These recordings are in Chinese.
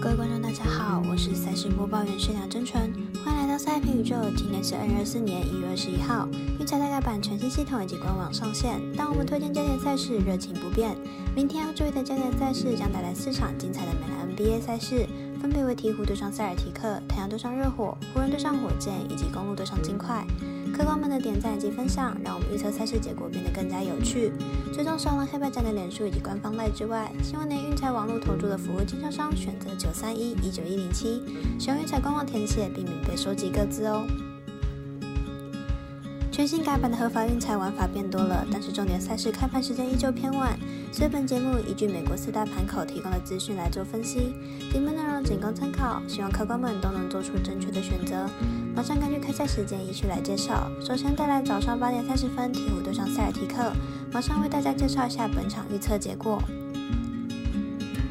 各位观众，大家好，我是赛事播报员是梁真纯，欢迎来到赛评宇宙。今天是二零二四年一月二十一号，运彩大改版全新系统以及官网上线，当我们推荐焦点赛事热情不变。明天要注意的焦点赛事将带来四场精彩的美篮 NBA 赛事，分别为鹈鹕对上塞尔提克、太阳对上热火、湖人对上火箭以及公路对上金块。客官们的点赞及分享，让我们预测赛事结果变得更加有趣。最终，上了黑白战的脸书以及官方赖之外，希望您运彩网络投注的服务经销商选择九三一一九一零七，使用运彩官网填写，避免被收集各自哦。全新改版的合法运彩玩法变多了，但是重点赛事开盘时间依旧偏晚，所以本节目依据美国四大盘口提供的资讯来做分析，里面内容仅供参考，希望客官们都能做出正确的选择。马上根据开赛时间依序来介绍。首先带来早上八点三十分，鹈鹕对上塞尔提克。马上为大家介绍一下本场预测结果。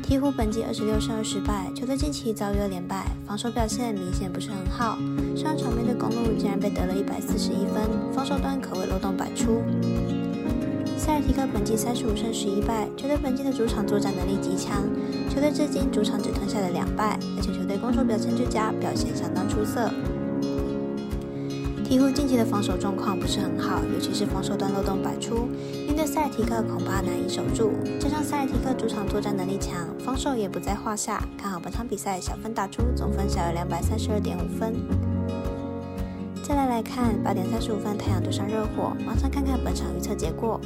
鹈鹕本季二十六胜二十败，球队近期遭遇了连败，防守表现明显不是很好。上场面对公路竟然被得了一百四十一分，防守端可谓漏洞百出。塞尔提克本季三十五胜十一败，球队本季的主场作战能力极强，球队至今主场只吞下了两败，而且球队攻守表现最佳，表现相当出色。鹈鹕近期的防守状况不是很好，尤其是防守端漏洞百出，面对塞尔提克恐怕难以守住。加上塞尔提克主场作战能力强，防守也不在话下，看好本场比赛小分打出，总分小于两百三十二点五分。再来来看八点三十五分太阳对上热火，马上看看本场预测结果。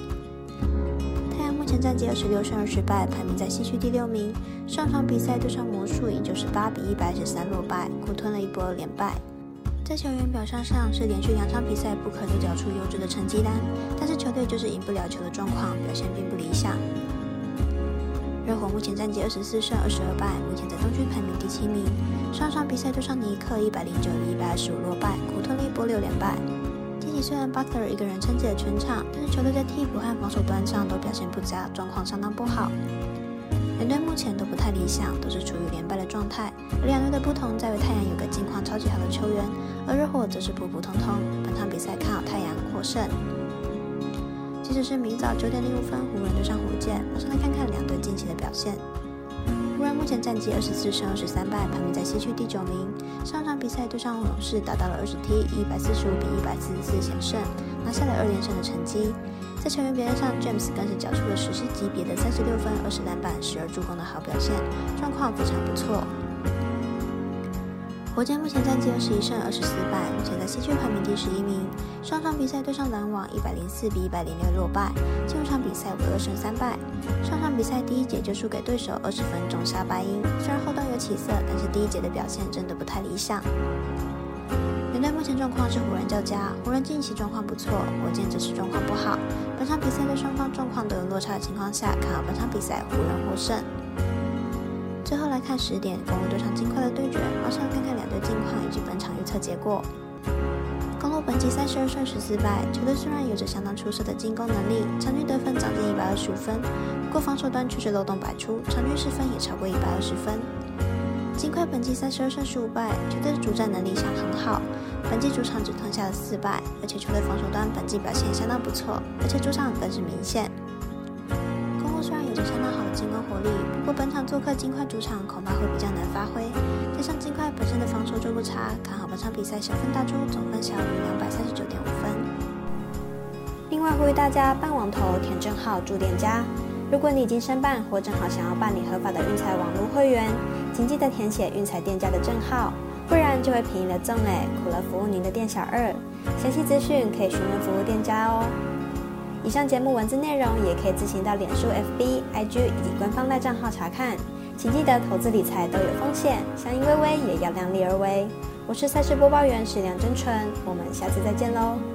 太阳目前战绩二十六胜二十败，排名在西区第六名。上场比赛对上魔术，也就是八比一百十三落败，苦吞了一波连败。在球员表现上是连续两场比赛不可能缴出优质的成绩单，但是球队就是赢不了球的状况，表现并不理想。热火目前战绩二十四胜二十二败，目前在东区排名第七名。上场比赛对上尼克一百零九比一百二十五落败，苦吞了一波六连败。近期虽然 Butler 一个人撑起了全场，但是球队在替补和防守端上都表现不佳，状况相当不好。两队目前都不太理想，都是处于连败的状态。而两队的不同在于，太阳有个近况超级好的球员，而热火则是普普通通。本场比赛看好太阳获胜。即使是明早九点零五分，湖人对上火箭，马上来看看两队近期的表现。湖人目前战绩二十四胜二十三败，排名在西区第九名。上场比赛对上勇士，达到了二十 T，一百四十五比一百四十四险胜，拿下了二连胜的成绩。在球员表现上，James 更是交出了史诗级别的三十六分、二十篮板、十二助攻的好表现，状况非常不错。火箭目前战绩二十一胜二十四败，目前在西区排名第十一名。上场比赛对上篮网，一百零四比一百零六落败，进入场比赛为二胜三败。上场比赛第一节就输给对手二十分，中杀白鹰。虽然后段有起色，但是第一节的表现真的不太理想。队目前状况是湖人较佳，湖人近期状况不错，火箭则是状况不好。本场比赛在双方状况都有落差的情况下，看好本场比赛湖人获胜。最后来看十点公路对上金块的对决，马上看看两近况以及本场预测结果。公路本季三十二胜十四败，球队虽然有着相当出色的进攻能力，场均得分将近一百二十五分，不过防守端却是漏洞百出，场均失分也超过一百二十分。金块本季三十二胜十五败，球队的主战能力上很好。本季主场只吞下了四败，而且球队防守端本季表现相当不错，而且主场更是明显。相当好的进攻火力，不过本场做客金块主场恐怕会比较难发挥。加上金块本身的防守就不差，看好本场比赛小分大出，总分小于两百三十九点五分。另外呼吁大家办网投填证号注店家。如果你已经申办或正好想要办理合法的运彩网络会员，请记得填写运彩店家的证号，不然就会便宜了赠嘞，苦了服务您的店小二。详细资讯可以询问服务店家哦。以上节目文字内容也可以自行到脸书、FB、IG 以及官方赖账号查看。请记得投资理财都有风险，相依微微也要量力而为。我是赛事播报员史梁真纯，我们下次再见喽。